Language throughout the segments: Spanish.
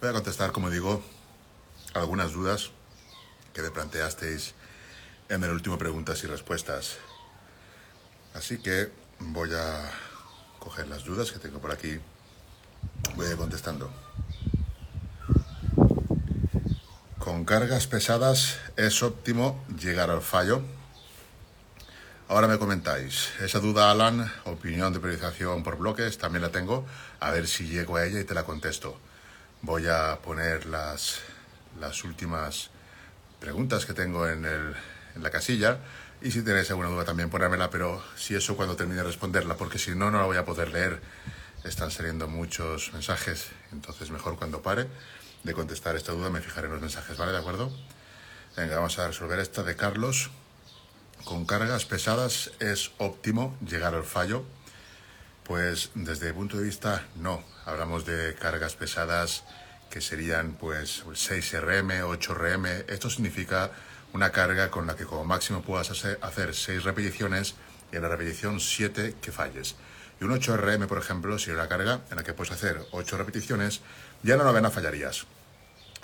Voy a contestar, como digo, algunas dudas que me planteasteis en el último preguntas y respuestas. Así que voy a coger las dudas que tengo por aquí. Voy a ir contestando. Con cargas pesadas es óptimo llegar al fallo. Ahora me comentáis, esa duda, Alan, opinión de priorización por bloques, también la tengo. A ver si llego a ella y te la contesto. Voy a poner las, las últimas preguntas que tengo en, el, en la casilla y si tenéis alguna duda también ponérmela, pero si eso cuando termine de responderla, porque si no, no la voy a poder leer. Están saliendo muchos mensajes, entonces mejor cuando pare de contestar esta duda me fijaré en los mensajes, ¿vale? ¿De acuerdo? Venga, vamos a resolver esta de Carlos. Con cargas pesadas es óptimo llegar al fallo. Pues desde el punto de vista, no. Hablamos de cargas pesadas que serían pues 6 RM, 8 RM. Esto significa una carga con la que como máximo puedas hacer 6 repeticiones y en la repetición 7 que falles. Y un 8RM, por ejemplo, sería la carga en la que puedes hacer 8 repeticiones, ya en la novena fallarías.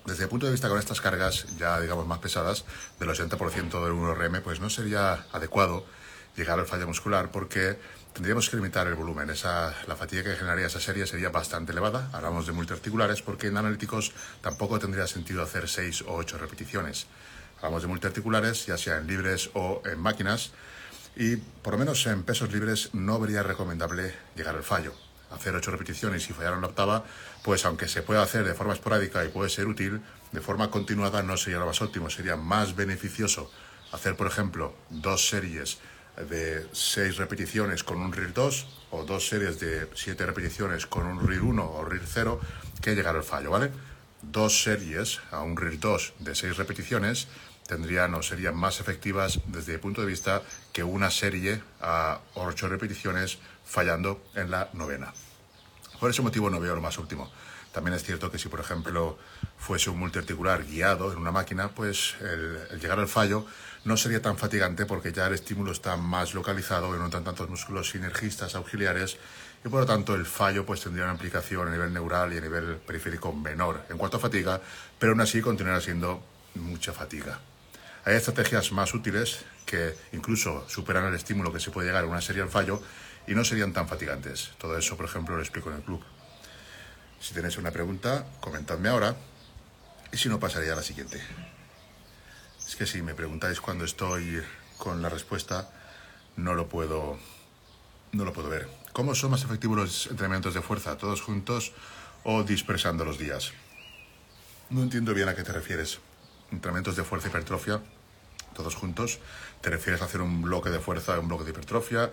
Desde el punto de vista con estas cargas ya digamos más pesadas, del 80% del 1RM, pues no sería adecuado llegar al fallo muscular porque tendríamos que limitar el volumen. Esa, la fatiga que generaría esa serie sería bastante elevada. Hablamos de multiarticulares porque en analíticos tampoco tendría sentido hacer 6 o 8 repeticiones. Hablamos de multiarticulares, ya sea en libres o en máquinas, y por lo menos en pesos libres no vería recomendable llegar al fallo. Hacer ocho repeticiones y fallar en la octava, pues aunque se pueda hacer de forma esporádica y puede ser útil, de forma continuada no sería lo más óptimo. Sería más beneficioso hacer, por ejemplo, dos series de seis repeticiones con un RIR 2 o dos series de siete repeticiones con un RIR 1 o RIR 0 que llegar al fallo, ¿vale? Dos series a un RIR 2 de seis repeticiones tendrían o serían más efectivas desde el punto de vista que una serie a ocho repeticiones fallando en la novena. Por ese motivo no veo lo más último. También es cierto que si, por ejemplo, fuese un multiarticular guiado en una máquina, pues el, llegar al fallo no sería tan fatigante porque ya el estímulo está más localizado y no están tantos músculos sinergistas auxiliares y por lo tanto el fallo pues tendría una implicación a nivel neural y a nivel periférico menor en cuanto a fatiga, pero aún así continuará siendo mucha fatiga. Hay estrategias más útiles que incluso superan el estímulo que se puede llegar a una serie al fallo y no serían tan fatigantes. Todo eso, por ejemplo, lo explico en el club. Si tenéis una pregunta, comentadme ahora y si no, pasaría a la siguiente. Es que si me preguntáis cuando estoy con la respuesta, no lo puedo, no lo puedo ver. ¿Cómo son más efectivos los entrenamientos de fuerza? ¿Todos juntos o dispersando los días? No entiendo bien a qué te refieres. ¿Entrenamientos de fuerza y hipertrofia? todos juntos, te refieres a hacer un bloque de fuerza, un bloque de hipertrofia,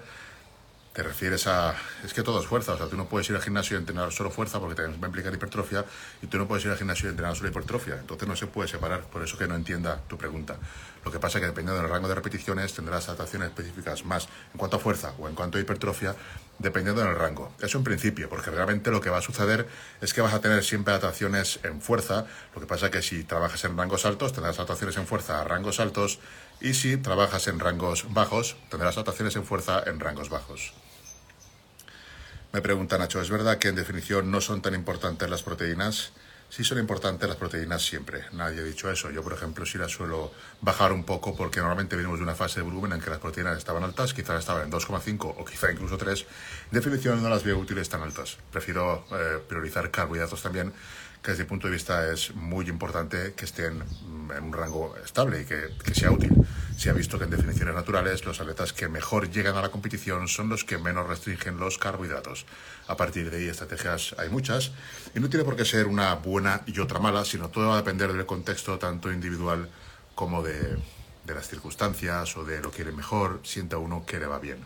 te refieres a... Es que todo es fuerza, o sea, tú no puedes ir al gimnasio y entrenar solo fuerza porque también va a implicar hipertrofia y tú no puedes ir al gimnasio y entrenar solo hipertrofia, entonces no se puede separar, por eso que no entienda tu pregunta. Lo que pasa es que dependiendo del rango de repeticiones tendrás adaptaciones específicas más en cuanto a fuerza o en cuanto a hipertrofia, dependiendo del rango. Eso en principio, porque realmente lo que va a suceder es que vas a tener siempre adaptaciones en fuerza, lo que pasa es que si trabajas en rangos altos tendrás adaptaciones en fuerza a rangos altos y si trabajas en rangos bajos tendrás adaptaciones en fuerza en rangos bajos. Me pregunta Nacho, ¿es verdad que en definición no son tan importantes las proteínas? Sí son importantes las proteínas siempre, nadie ha dicho eso. Yo, por ejemplo, sí las suelo bajar un poco porque normalmente venimos de una fase de volumen en que las proteínas estaban altas, quizás estaban en 2,5 o quizá incluso 3. En definición no las veo útiles tan altas. Prefiero eh, priorizar carbohidratos también que desde mi punto de vista es muy importante que estén en un rango estable y que, que, sea útil. Se ha visto que en definiciones naturales los atletas que mejor llegan a la competición son los que menos restringen los carbohidratos. A partir de ahí estrategias hay muchas y no tiene por qué ser una buena y otra mala, sino todo va a depender del contexto tanto individual como de, de las circunstancias o de lo que quiere mejor, sienta uno que le va bien.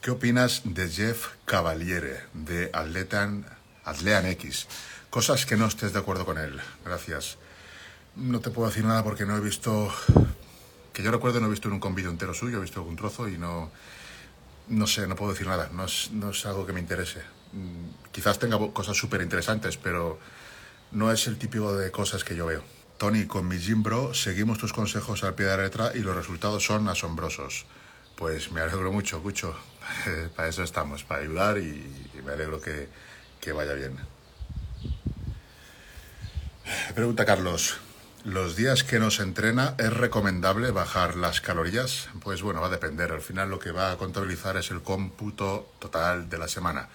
¿Qué opinas de Jeff Cavaliere, de Atletan, Atlean X? Cosas que no estés de acuerdo con él. Gracias. No te puedo decir nada porque no he visto... Que yo recuerdo no he visto nunca un vídeo entero suyo, he visto algún trozo y no... No sé, no puedo decir nada. No es, no es algo que me interese. Mm, quizás tenga cosas súper interesantes, pero no es el típico de cosas que yo veo. Tony, con mi Jimbro seguimos tus consejos al pie de la letra y los resultados son asombrosos. Pues me alegro mucho, Cucho. para eso estamos, para ayudar y, me alegro que, que vaya bien. Pregunta Carlos. ¿Los días que nos entrena es recomendable bajar las calorías? Pues bueno, va a depender. Al final lo que va a contabilizar es el cómputo total de la semana.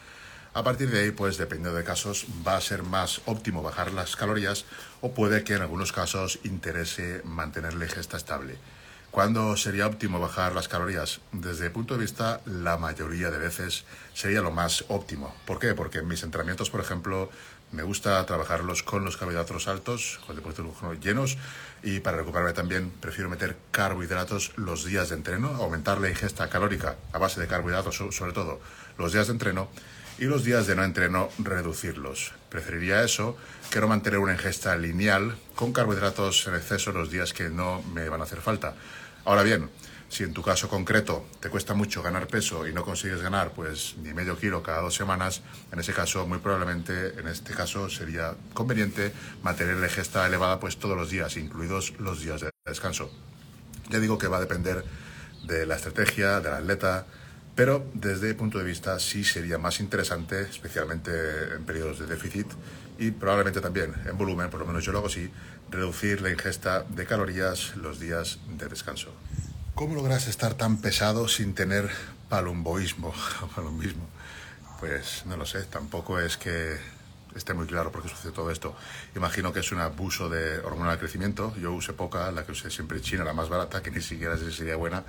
A partir de ahí, pues dependiendo de casos, va a ser más óptimo bajar las calorías o puede que en algunos casos interese mantener la ingesta estable. ¿Cuándo sería óptimo bajar las calorías? Desde el punto de vista, la mayoría de veces sería lo más óptimo. ¿Por qué? Porque en mis entrenamientos, por ejemplo, me gusta trabajarlos con los carbohidratos altos, con depósitos llenos, y para recuperarme también prefiero meter carbohidratos los días de entreno, aumentar la ingesta calórica a base de carbohidratos, sobre todo los días de entreno, y los días de no entreno reducirlos. Preferiría eso que no mantener una ingesta lineal con carbohidratos en exceso los días que no me van a hacer falta. Ahora bien, si en tu caso concreto te cuesta mucho ganar peso y no consigues ganar pues ni medio kilo cada dos semanas, en ese caso muy probablemente en este caso sería conveniente mantener la ingesta elevada pues todos los días, incluidos los días de descanso. Ya digo que va a depender de la estrategia, del atleta, pero desde el punto de vista sí sería más interesante, especialmente en periodos de déficit y probablemente también en volumen, por lo menos yo lo hago así, reducir la ingesta de calorías los días de descanso. ¿Cómo logras estar tan pesado sin tener palumboísmo? Palumbismo. Pues no lo sé, tampoco es que esté muy claro por qué sucede todo esto. Imagino que es un abuso de hormona de crecimiento. Yo usé poca, la que usé siempre China, la más barata, que ni siquiera sería buena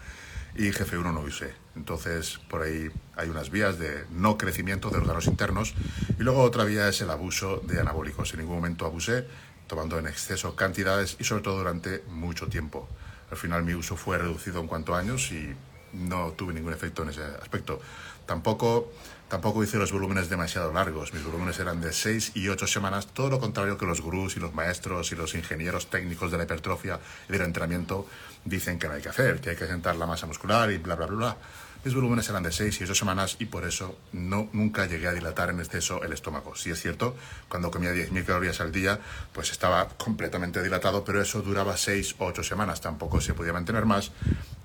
y jefe 1 no usé. Entonces, por ahí hay unas vías de no crecimiento de órganos internos y luego otra vía es el abuso de anabólicos. En ningún momento abusé, tomando en exceso cantidades y sobre todo durante mucho tiempo. Al final mi uso fue reducido en cuanto a años y no tuve ningún efecto en ese aspecto. Tampoco, tampoco hice los volúmenes demasiado largos. Mis volúmenes eran de 6 y 8 semanas, todo lo contrario que los gurús y los maestros y los ingenieros técnicos de la hipertrofia y del entrenamiento dicen que no hay que hacer, que hay que sentar la masa muscular y bla, bla, bla, bla. Mis volúmenes eran de 6 y 8 semanas y por eso no, nunca llegué a dilatar en exceso el estómago. Sí es cierto, cuando comía 10.000 calorías al día, pues estaba completamente dilatado, pero eso duraba 6 o 8 semanas, tampoco se podía mantener más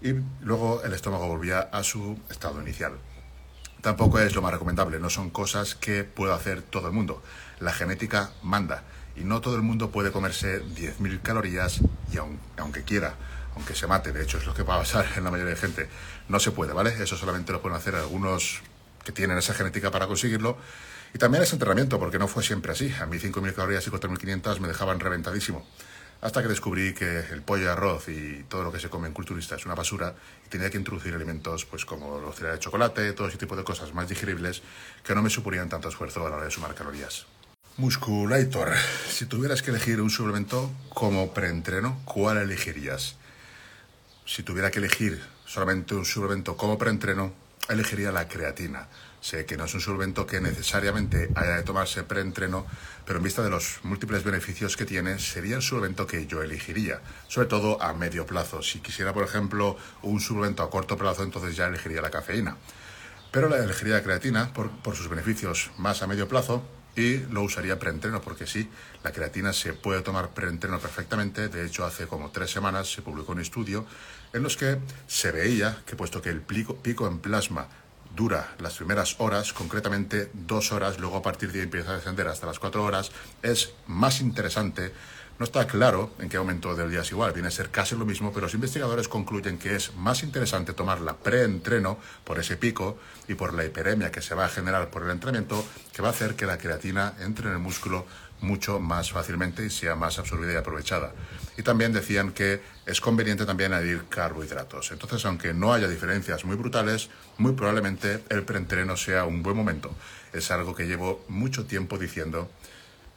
y luego el estómago volvía a su estado inicial tampoco es lo más recomendable, no son cosas que pueda hacer todo el mundo. La genética manda y no todo el mundo puede comerse 10.000 calorías y aunque quiera, aunque se mate, de hecho es lo que va a pasar en la mayoría de gente, no se puede, ¿vale? Eso solamente lo pueden hacer algunos que tienen esa genética para conseguirlo. Y también es entrenamiento, porque no fue siempre así. A mí 5.000 calorías y 4.500 me dejaban reventadísimo hasta que descubrí que el pollo arroz y todo lo que se come en culturista es una basura y tenía que introducir alimentos pues como los cereales de chocolate, todo ese tipo de cosas más digeribles que no me suponían tanto esfuerzo a la hora de sumar calorías. Musculator, si tuvieras que elegir un suplemento como preentreno, ¿cuál elegirías? Si tuviera que elegir solamente un suplemento como preentreno, elegiría la creatina Sé que no es un suplemento que necesariamente haya de tomarse preentreno, pero en vista de los múltiples beneficios que tiene, sería el suplemento que yo elegiría, sobre todo a medio plazo. Si quisiera, por ejemplo, un suplemento a corto plazo, entonces ya elegiría la cafeína. Pero la elegiría creatina por, por sus beneficios más a medio plazo y lo usaría preentreno, porque sí, la creatina se puede tomar preentreno perfectamente. De hecho, hace como tres semanas se publicó un estudio en los que se veía que puesto que el pico en plasma dura las primeras horas, concretamente dos horas, luego a partir de ahí empieza a descender hasta las cuatro horas, es más interesante. No está claro en qué momento del día es igual, viene a ser casi lo mismo, pero los investigadores concluyen que es más interesante tomar la preentreno por ese pico y por la hiperemia que se va a generar por el entrenamiento, que va a hacer que la creatina entre en el músculo mucho más fácilmente y sea más absorbida y aprovechada. Y también decían que es conveniente también añadir carbohidratos. Entonces, aunque no haya diferencias muy brutales, muy probablemente el preentreno sea un buen momento. Es algo que llevo mucho tiempo diciendo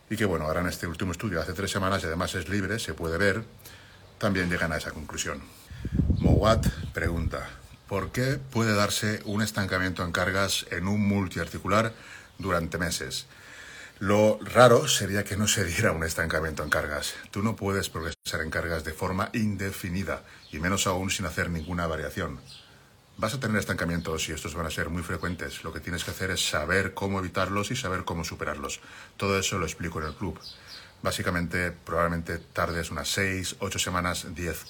y que, bueno, ahora en este último estudio, hace tres semanas, y además es libre, se puede ver, también llegan a esa conclusión. Mowat pregunta, ¿por qué puede darse un estancamiento en cargas en un multiarticular durante meses? Lo raro sería que no se diera un estancamiento en cargas. Tú no puedes progresar en cargas de forma indefinida, y menos aún sin hacer ninguna variación. Vas a tener estancamientos y estos van a ser muy frecuentes. Lo que tienes que hacer es saber cómo evitarlos y saber cómo superarlos. Todo eso lo explico en el club. Básicamente, probablemente tardes unas 6, 8 semanas, 10.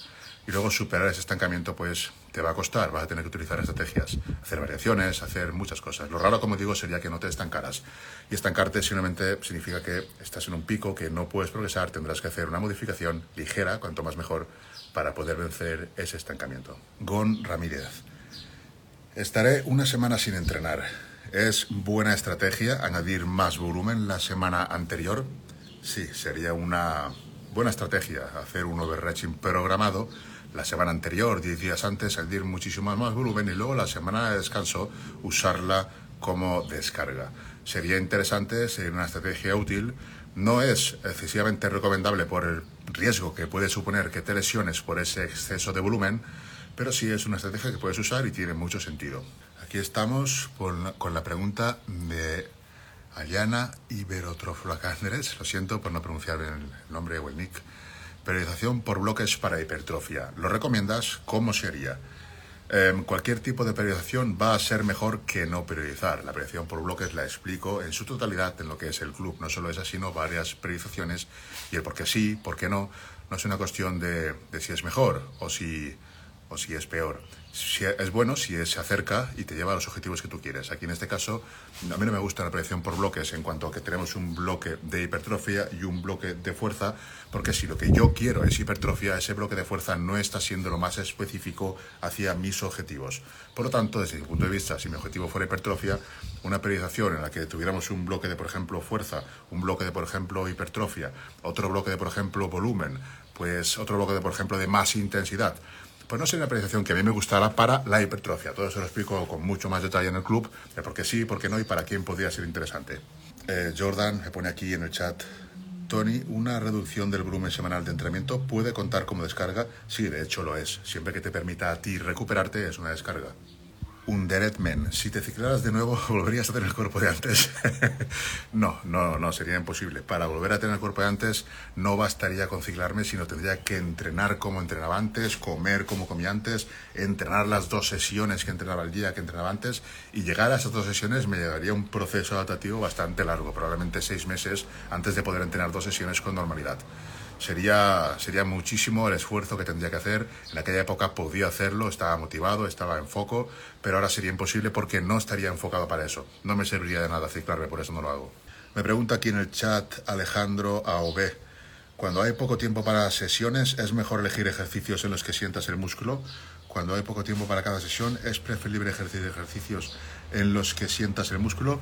Y luego superar ese estancamiento, pues te va a costar, vas a tener que utilizar estrategias, hacer variaciones, hacer muchas cosas. Lo raro, como digo, sería que no te estancaras. Y estancarte simplemente significa que estás en un pico que no puedes progresar, tendrás que hacer una modificación ligera, cuanto más mejor, para poder vencer ese estancamiento. Gon Ramírez. Estaré una semana sin entrenar. ¿Es buena estrategia añadir más volumen la semana anterior? Sí, sería una buena estrategia hacer un overreaching programado la semana anterior, 10 días antes, añadir muchísimo más volumen y luego la semana de descanso usarla como descarga. Sería interesante, sería una estrategia útil. No es excesivamente recomendable por el riesgo que puede suponer que te lesiones por ese exceso de volumen, pero sí es una estrategia que puedes usar y tiene mucho sentido. Aquí estamos con la pregunta de Ayana Iberotroflacandres, lo siento por no pronunciar el nombre o el nick. Periodización por bloques para hipertrofia. ¿Lo recomiendas? ¿Cómo sería? Em, cualquier tipo de periodización va a ser mejor que no periodizar. La periodización por bloques la explico en su totalidad en lo que es el club. No solo es así, sino varias periodizaciones y el por qué sí, por qué no. No es una cuestión de, de si es mejor o si o si es peor. Si es bueno si se acerca y te lleva a los objetivos que tú quieres. Aquí en este caso, a mí no me gusta la predicción por bloques en cuanto a que tenemos un bloque de hipertrofia y un bloque de fuerza, porque si lo que yo quiero es hipertrofia, ese bloque de fuerza no está siendo lo más específico hacia mis objetivos. Por lo tanto, desde mi punto de vista, si mi objetivo fuera hipertrofia, una periodización en la que tuviéramos un bloque de, por ejemplo, fuerza, un bloque de, por ejemplo, hipertrofia, otro bloque de, por ejemplo, volumen, pues otro bloque de, por ejemplo, de más intensidad, pues no sería una apreciación que a mí me gustara para la hipertrofia. Todo eso lo explico con mucho más detalle en el club, de por qué sí, por qué no y para quién podría ser interesante. Eh, Jordan me pone aquí en el chat, Tony, ¿una reducción del volumen semanal de entrenamiento puede contar como descarga? Sí, de hecho lo es. Siempre que te permita a ti recuperarte es una descarga un Man. Si te ciclaras de nuevo, ¿volverías a tener el cuerpo de antes? no, no, no, sería imposible. Para volver a tener el cuerpo de antes, no bastaría con ciclarme, sino tendría que entrenar como entrenaba antes, comer como comía antes, entrenar las dos sesiones que entrenaba el día que entrenaba antes, y llegar a esas dos sesiones me llevaría un proceso adaptativo bastante largo, probablemente seis meses antes de poder entrenar dos sesiones con normalidad sería, sería muchísimo el esfuerzo que tendría que hacer. En aquella época podía hacerlo, estaba motivado, estaba en foco, pero ahora sería imposible porque no estaría enfocado para eso. No me serviría de nada ciclarme, por eso no lo hago. Me pregunta aquí en el chat Alejandro AOB. Cuando hay poco tiempo para sesiones, ¿es mejor elegir ejercicios en los que sientas el músculo? Cuando hay poco tiempo para cada sesión, ¿es preferible ejercer ejercicios en los que sientas el músculo?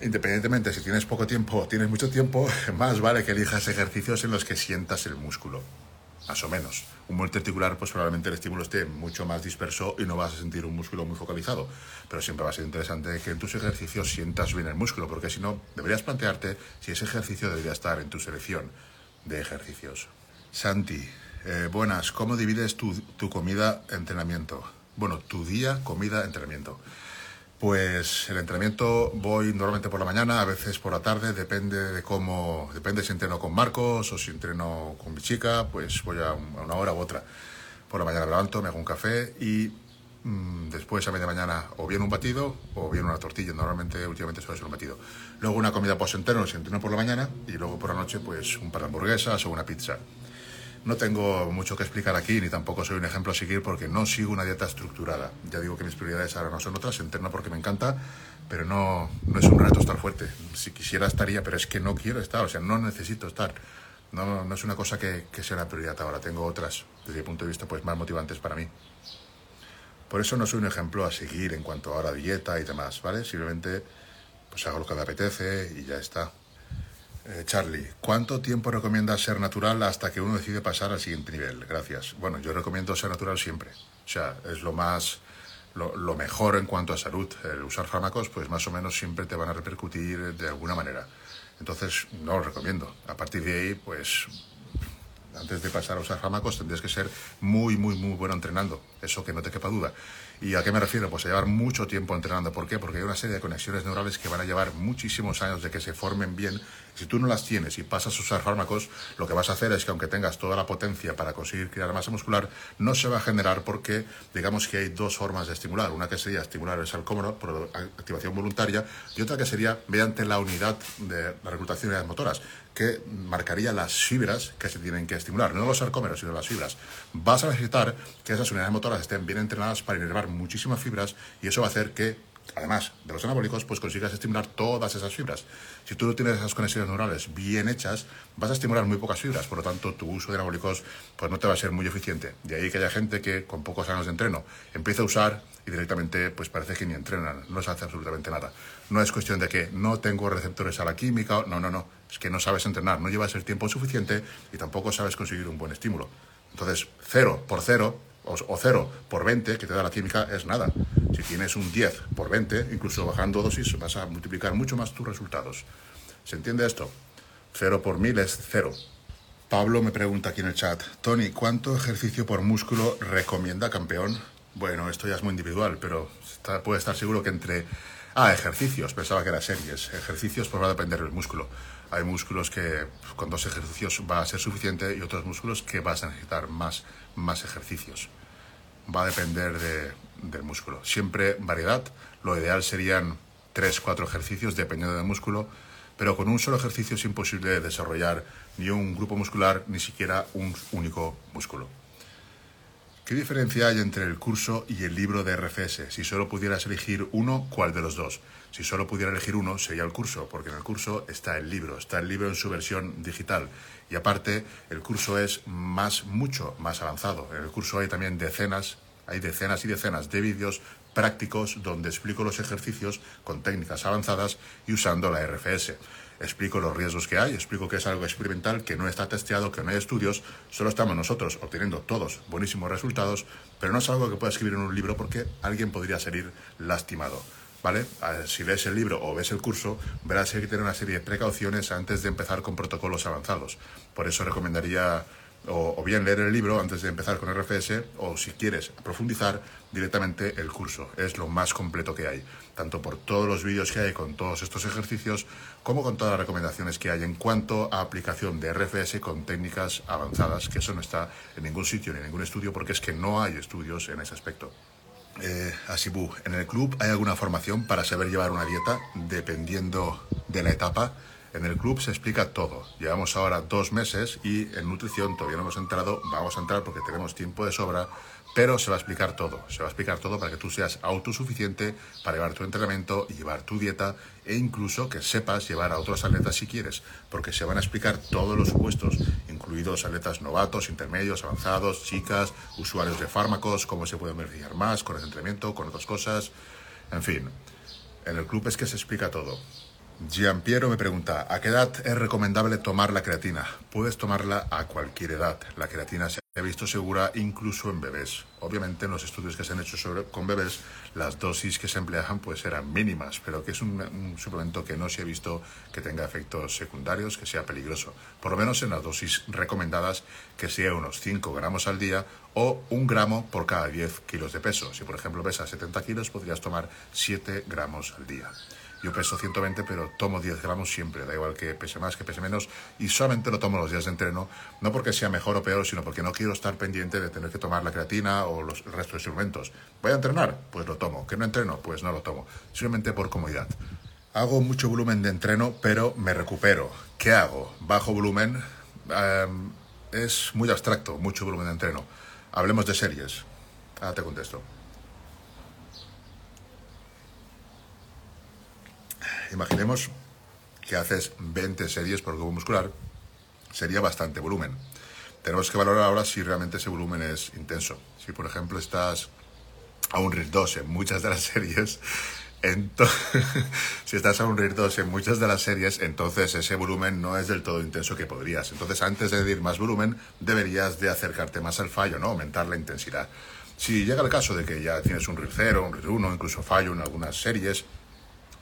Independientemente si tienes poco tiempo o tienes mucho tiempo, más vale que elijas ejercicios en los que sientas el músculo. Más o menos. Un multiarticular, pues probablemente el estímulo esté mucho más disperso y no vas a sentir un músculo muy focalizado. Pero siempre va a ser interesante que en tus ejercicios sientas bien el músculo, porque si no, deberías plantearte si ese ejercicio debería estar en tu selección de ejercicios. Santi, eh, buenas. ¿Cómo divides tu, tu comida entrenamiento? Bueno, tu día, comida, entrenamiento. Pues el entrenamiento voy normalmente por la mañana, a veces por la tarde, depende de cómo, depende si entreno con Marcos o si entreno con mi chica, pues voy a una hora u otra. Por la mañana me levanto, me hago un café y mm, después a media mañana o bien un batido o bien una tortilla. Normalmente últimamente suele ser un batido. Luego una comida post-entreno, si entreno por la mañana y luego por la noche pues un par de hamburguesas o una pizza. No tengo mucho que explicar aquí, ni tampoco soy un ejemplo a seguir porque no sigo una dieta estructurada. Ya digo que mis prioridades ahora no son otras, entreno porque me encanta, pero no, no es un reto estar fuerte. Si quisiera estaría, pero es que no quiero estar, o sea, no necesito estar. No, no es una cosa que, que sea la prioridad ahora, tengo otras, desde mi punto de vista, pues más motivantes para mí. Por eso no soy un ejemplo a seguir en cuanto a dieta y demás, ¿vale? Simplemente pues hago lo que me apetece y ya está. Eh, Charlie, ¿cuánto tiempo recomiendas ser natural hasta que uno decide pasar al siguiente nivel? Gracias. Bueno, yo recomiendo ser natural siempre. O sea, es lo más, lo, lo, mejor en cuanto a salud. El usar fármacos, pues más o menos siempre te van a repercutir de alguna manera. Entonces, no lo recomiendo. A partir de ahí, pues antes de pasar a usar fármacos tendrías que ser muy, muy, muy bueno entrenando. Eso que no te quepa duda. ¿Y a qué me refiero? Pues a llevar mucho tiempo entrenando. ¿Por qué? Porque hay una serie de conexiones neurales que van a llevar muchísimos años de que se formen bien. Si tú no las tienes y pasas a usar fármacos, lo que vas a hacer es que aunque tengas toda la potencia para conseguir crear masa muscular, no se va a generar porque digamos que hay dos formas de estimular. Una que sería estimular el sarcómero por activación voluntaria y otra que sería mediante la unidad de la reclutación de las motoras, que marcaría las fibras que se tienen que estimular, no los sarcómeros, sino las fibras. Vas a necesitar que esas unidades motoras estén bien entrenadas para inervar muchísimas fibras y eso va a hacer que además de los anabólicos, pues consigas estimular todas esas fibras. Si tú no tienes esas conexiones neurales bien hechas, vas a estimular muy pocas fibras, por lo tanto tu uso de anabólicos pues no te va a ser muy eficiente. De ahí que haya gente que con pocos años de entreno empieza a usar y directamente pues parece que ni entrenan, no se hace absolutamente nada. No es cuestión de que no tengo receptores a la química, no, no, no, es que no sabes entrenar, no llevas el tiempo suficiente y tampoco sabes conseguir un buen estímulo. Entonces, cero por cero o, 0 por 20 que te da la química es nada. Si tienes un 10 por 20, incluso bajando dosis, vas a multiplicar mucho más tus resultados. ¿Se entiende esto? 0 por 1000 es 0. Pablo me pregunta aquí en el chat, Tony, ¿cuánto ejercicio por músculo recomienda campeón? Bueno, esto ya es muy individual, pero puede estar seguro que entre... Ah, ejercicios, pensaba que era series. Ejercicios pues va a depender del músculo. Hay músculos que con dos ejercicios va a ser suficiente y otros músculos que vas a necesitar más, más ejercicios va a depender del músculo. Siempre variedad, lo ideal serían 3-4 ejercicios dependiendo del músculo, pero con un solo ejercicio es imposible desarrollar ni un grupo muscular ni siquiera un único músculo. ¿Qué diferencia hay entre el curso y el libro de RFS? Si solo pudieras elegir uno, ¿cuál de los dos? Si solo pudiera elegir uno, sería el curso, porque en el curso está el libro, está el libro en su versión digital. Y aparte, el curso es más, mucho más avanzado. En el curso hay también decenas, hay decenas y decenas de vídeos prácticos donde explico los ejercicios con técnicas avanzadas y usando la RFS explico los riesgos que hay, explico que es algo experimental, que no está testeado, que no hay estudios, solo estamos nosotros obteniendo todos buenísimos resultados, pero no es algo que pueda escribir en un libro porque alguien podría salir lastimado. ¿Vale? Si lees el libro o ves el curso, verás que hay que tener una serie de precauciones antes de empezar con protocolos avanzados. Por eso recomendaría o, bien leer el libro antes de empezar con RFS, o si quieres profundizar, directamente el curso. Es lo más completo que hay, tanto por todos los vídeos que hay con todos estos ejercicios, como con todas las recomendaciones que hay en cuanto a aplicación de RFS con técnicas avanzadas, que eso no está en ningún sitio ni en ningún estudio, porque es que no hay estudios en ese aspecto. Eh, Asibu, ¿en el club hay alguna formación para saber llevar una dieta dependiendo de la etapa? En el club se explica todo. Llevamos ahora dos meses y en nutrición todavía no hemos entrado. Vamos a entrar porque tenemos tiempo de sobra, pero se va a explicar todo. Se va a explicar todo para que tú seas autosuficiente para llevar tu entrenamiento llevar tu dieta e incluso que sepas llevar a otros atletas si quieres, porque se van a explicar todos los supuestos, incluidos atletas novatos, intermedios, avanzados, chicas, usuarios de fármacos, cómo se pueden beneficiar más con el entrenamiento, con otras cosas. En fin, en el club es que se explica todo. Gian Piero me pregunta, ¿a qué edad es recomendable tomar la creatina? Puedes tomarla a cualquier edad. La creatina se ha visto segura incluso en bebés. Obviamente en los estudios que se han hecho sobre, con bebés, las dosis que se emplean pues eran mínimas, pero que es un, un, suplemento que no se ha visto que tenga efectos secundarios, que sea peligroso. Por lo menos en las dosis recomendadas, que sea unos 5 gramos al día o un gramo por cada 10 kilos de peso. Si por ejemplo pesas 70 kilos, podrías tomar 7 gramos al día. Yo peso 120, pero tomo 10 gramos siempre, da igual que pese más, que pese menos, y solamente lo tomo los días de entreno, no porque sea mejor o peor, sino porque no quiero estar pendiente de tener que tomar la creatina o los, el resto de suplementos. ¿Voy a entrenar? Pues lo tomo. ¿Que no entreno? Pues no lo tomo. Simplemente por comodidad. Hago mucho volumen de entreno, pero me recupero. ¿Qué hago? Bajo volumen. Em, es muy abstracto, mucho volumen de entreno. Hablemos de series. Ah, te contesto. Imaginemos que haces 20 series por grupo muscular, sería bastante volumen. Tenemos que valorar ahora si realmente ese volumen es intenso. Si, por ejemplo, estás a un RIR 2 en muchas de las series, si estás a un RIR 2 en muchas de las series, entonces ese volumen no es del todo intenso que podrías. Entonces, antes de decir más volumen, deberías de acercarte más al fallo, ¿no? Aumentar la intensidad. Si llega el caso de que ya tienes un RIR 0, un RIR 1, incluso fallo en algunas series,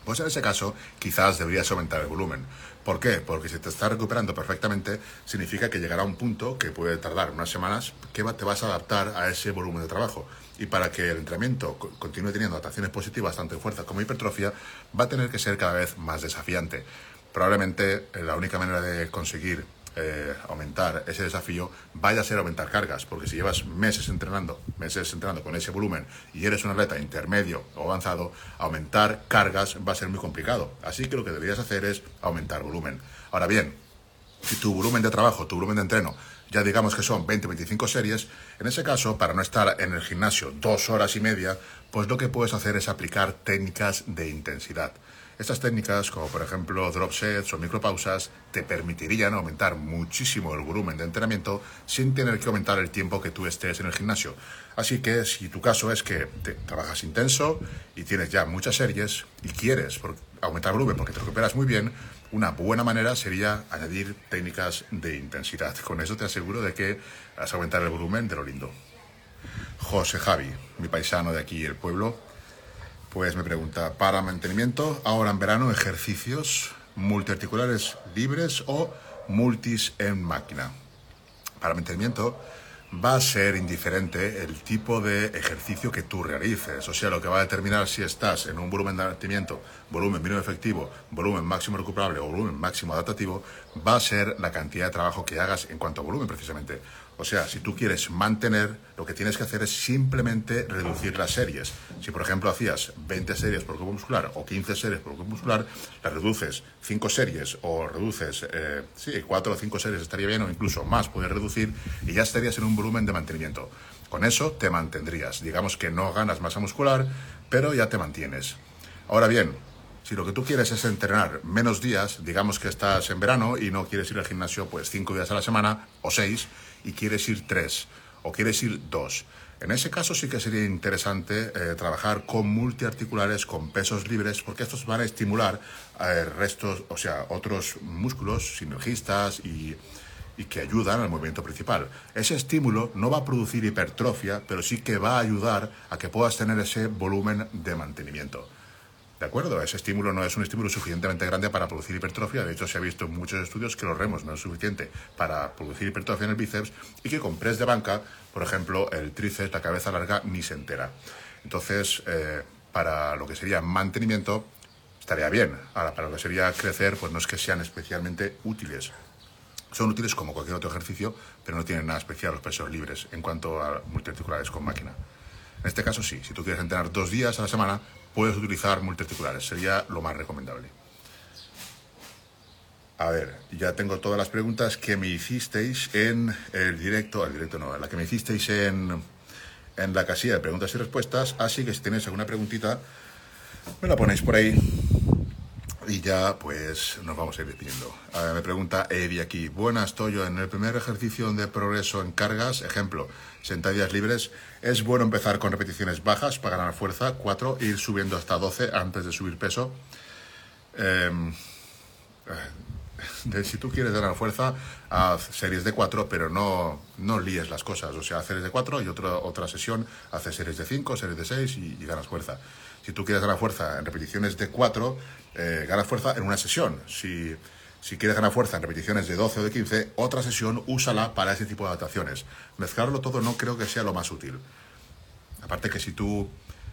pues en ese caso, quizás deberías aumentar el volumen. ¿Por qué? Porque si te estás recuperando perfectamente, significa que llegará un punto que puede tardar unas semanas que te vas a adaptar a ese volumen de trabajo. Y para que el entrenamiento continúe teniendo adaptaciones positivas, tanto en fuerza como hipertrofia, va a tener que ser cada vez más desafiante. probablemente eh, la única manera de conseguir eh, aumentar ese desafío vaya a ser aumentar cargas, porque si llevas meses entrenando, meses entrenando con ese volumen y eres un atleta intermedio o avanzado, aumentar cargas va a ser muy complicado. Así que lo que deberías hacer es aumentar volumen. Ahora bien, si tu volumen de trabajo, tu volumen de entreno, ya digamos que son 20-25 series, en ese caso, para no estar en el gimnasio dos horas y media, pues lo que puedes hacer es aplicar técnicas de intensidad. Estas técnicas, como por ejemplo drop sets o micropausas, te permitirían aumentar muchísimo el volumen de entrenamiento sin tener que aumentar el tiempo que tú estés en el gimnasio. Así que si tu caso es que te trabajas intenso y tienes ya muchas series y quieres aumentar el volumen porque te recuperas muy bien, una buena manera sería añadir técnicas de intensidad. Con eso te aseguro de que vas a aumentar el volumen de lo lindo. José Javi, mi paisano de aquí, el pueblo, pues me pregunta, para mantenimiento, ahora en verano, ejercicios multiarticulares libres o multis en máquina. Para mantenimiento va a ser indiferente el tipo de ejercicio que tú realices. O sea, lo que va a determinar si estás en un volumen de mantenimiento, volumen mínimo efectivo, volumen máximo recuperable o volumen máximo adaptativo, va a ser la cantidad de trabajo que hagas en cuanto a volumen precisamente. O sea, si tú quieres mantener, lo que tienes que hacer es simplemente reducir las series. Si, por ejemplo, hacías 20 series por grupo muscular o 15 series por grupo muscular, las reduces 5 series o reduces, eh, sí, 4 o 5 series estaría bien o incluso más puedes reducir y ya estarías en un volumen de mantenimiento. Con eso te mantendrías. Digamos que no ganas masa muscular, pero ya te mantienes. Ahora bien, si lo que tú quieres es entrenar menos días, digamos que estás en verano y no quieres ir al gimnasio pues 5 días a la semana o 6, y quieres ir tres o quieres ir dos. En ese caso sí que sería interesante eh, trabajar con multiarticulares, con pesos libres, porque estos van a estimular eh, restos, o sea, otros músculos sinergistas y, y que ayudan al movimiento principal. Ese estímulo no va a producir hipertrofia, pero sí que va a ayudar a que puedas tener ese volumen de mantenimiento. ¿De acuerdo? Ese estímulo no es un estímulo suficientemente grande para producir hipertrofia. De hecho, se ha visto en muchos estudios que los remos no es suficiente para producir hipertrofia en el bíceps y que con press de banca, por ejemplo, el tríceps, la cabeza larga, ni se entera. Entonces, eh, para lo que sería mantenimiento, estaría bien. Ahora, para lo que sería crecer, pues no es que sean especialmente útiles. Son útiles como cualquier otro ejercicio, pero no tienen nada especial los pesos libres en cuanto a multiarticulares con máquina. En este caso sí, si tú quieres entrenar dos días a la semana, puedes utilizar multiarticulares, sería lo más recomendable. A ver, ya tengo todas las preguntas que me hicisteis en el directo, el directo no, la que me hicisteis en, en la casilla de preguntas y respuestas, así que si tenéis alguna preguntita, me la ponéis por ahí y ya pues nos vamos a ir despidiendo. me pregunta Eddie aquí, buenas, estoy yo en el primer ejercicio de progreso en cargas, ejemplo, sentadillas libres, es bueno empezar con repeticiones bajas para ganar fuerza, 4, ir subiendo hasta 12 antes de subir peso. Em, de, si tú quieres ganar fuerza, haz series de 4, pero no, no líes las cosas. O sea, haz series de 4 y otra, otra sesión haces series de 5, series de 6 y, y, ganas fuerza. Si tú quieres ganar fuerza en repeticiones de 4, eh, ganas fuerza en una sesión. Si si quieres ganar fuerza en repeticiones de 12 o de 15, otra sesión úsala para ese tipo de adaptaciones. Mezclarlo todo no creo que sea lo más útil. Aparte que si tú,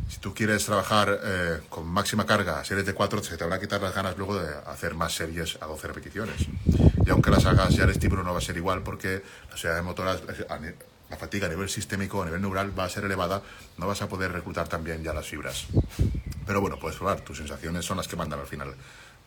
si tú quieres trabajar eh, con máxima carga, series de 4, se te van a quitar las ganas luego de hacer más series a 12 repeticiones. Y aunque las hagas, ya el estímulo no va a ser igual porque la serie de motoras, la fatiga a nivel sistémico, a nivel neural va a ser elevada, no vas a poder reclutar también ya las fibras. Pero bueno, puedes probar, tus sensaciones son las que mandan al final.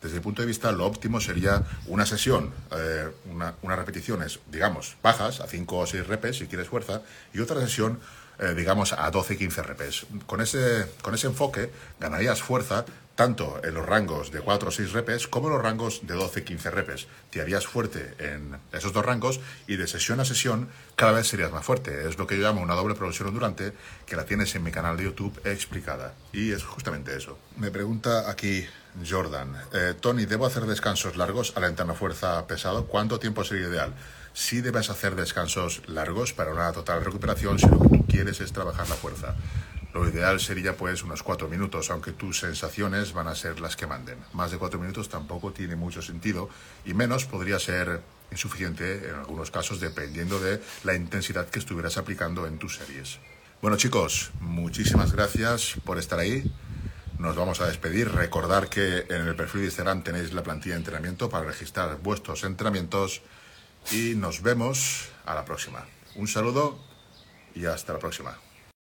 Desde el punto de vista, lo óptimo sería una sesión, eh, unas repeticiones, digamos, bajas, a 5 o 6 repes si quieres fuerza, y otra sesión, eh, digamos, a 12-15 repes. Con ese, con ese enfoque ganarías fuerza tanto en los rangos de 4 o 6 repes como en los rangos de 12-15 repes. Te harías fuerte en esos dos rangos y de sesión a sesión cada vez serías más fuerte. Es lo que yo llamo una doble progresión durante, que la tienes en mi canal de YouTube explicada. Y es justamente eso. Me pregunta aquí Jordan. Eh, Tony, ¿debo hacer descansos largos al entrar fuerza pesado? ¿Cuánto tiempo sería ideal? Sí debes hacer descansos largos para una total recuperación si lo que tú quieres es trabajar la fuerza. Lo ideal sería pues unos cuatro minutos, aunque tus sensaciones van a ser las que manden. Más de cuatro minutos tampoco tiene mucho sentido y menos podría ser insuficiente en algunos casos dependiendo de la intensidad que estuvieras aplicando en tus series. Bueno chicos, muchísimas gracias por estar ahí. nos vamos a despedir. Recordar que en el perfil de Instagram tenéis la plantilla de entrenamiento para registrar vuestros entrenamientos y nos vemos a la próxima. Un saludo y hasta la próxima.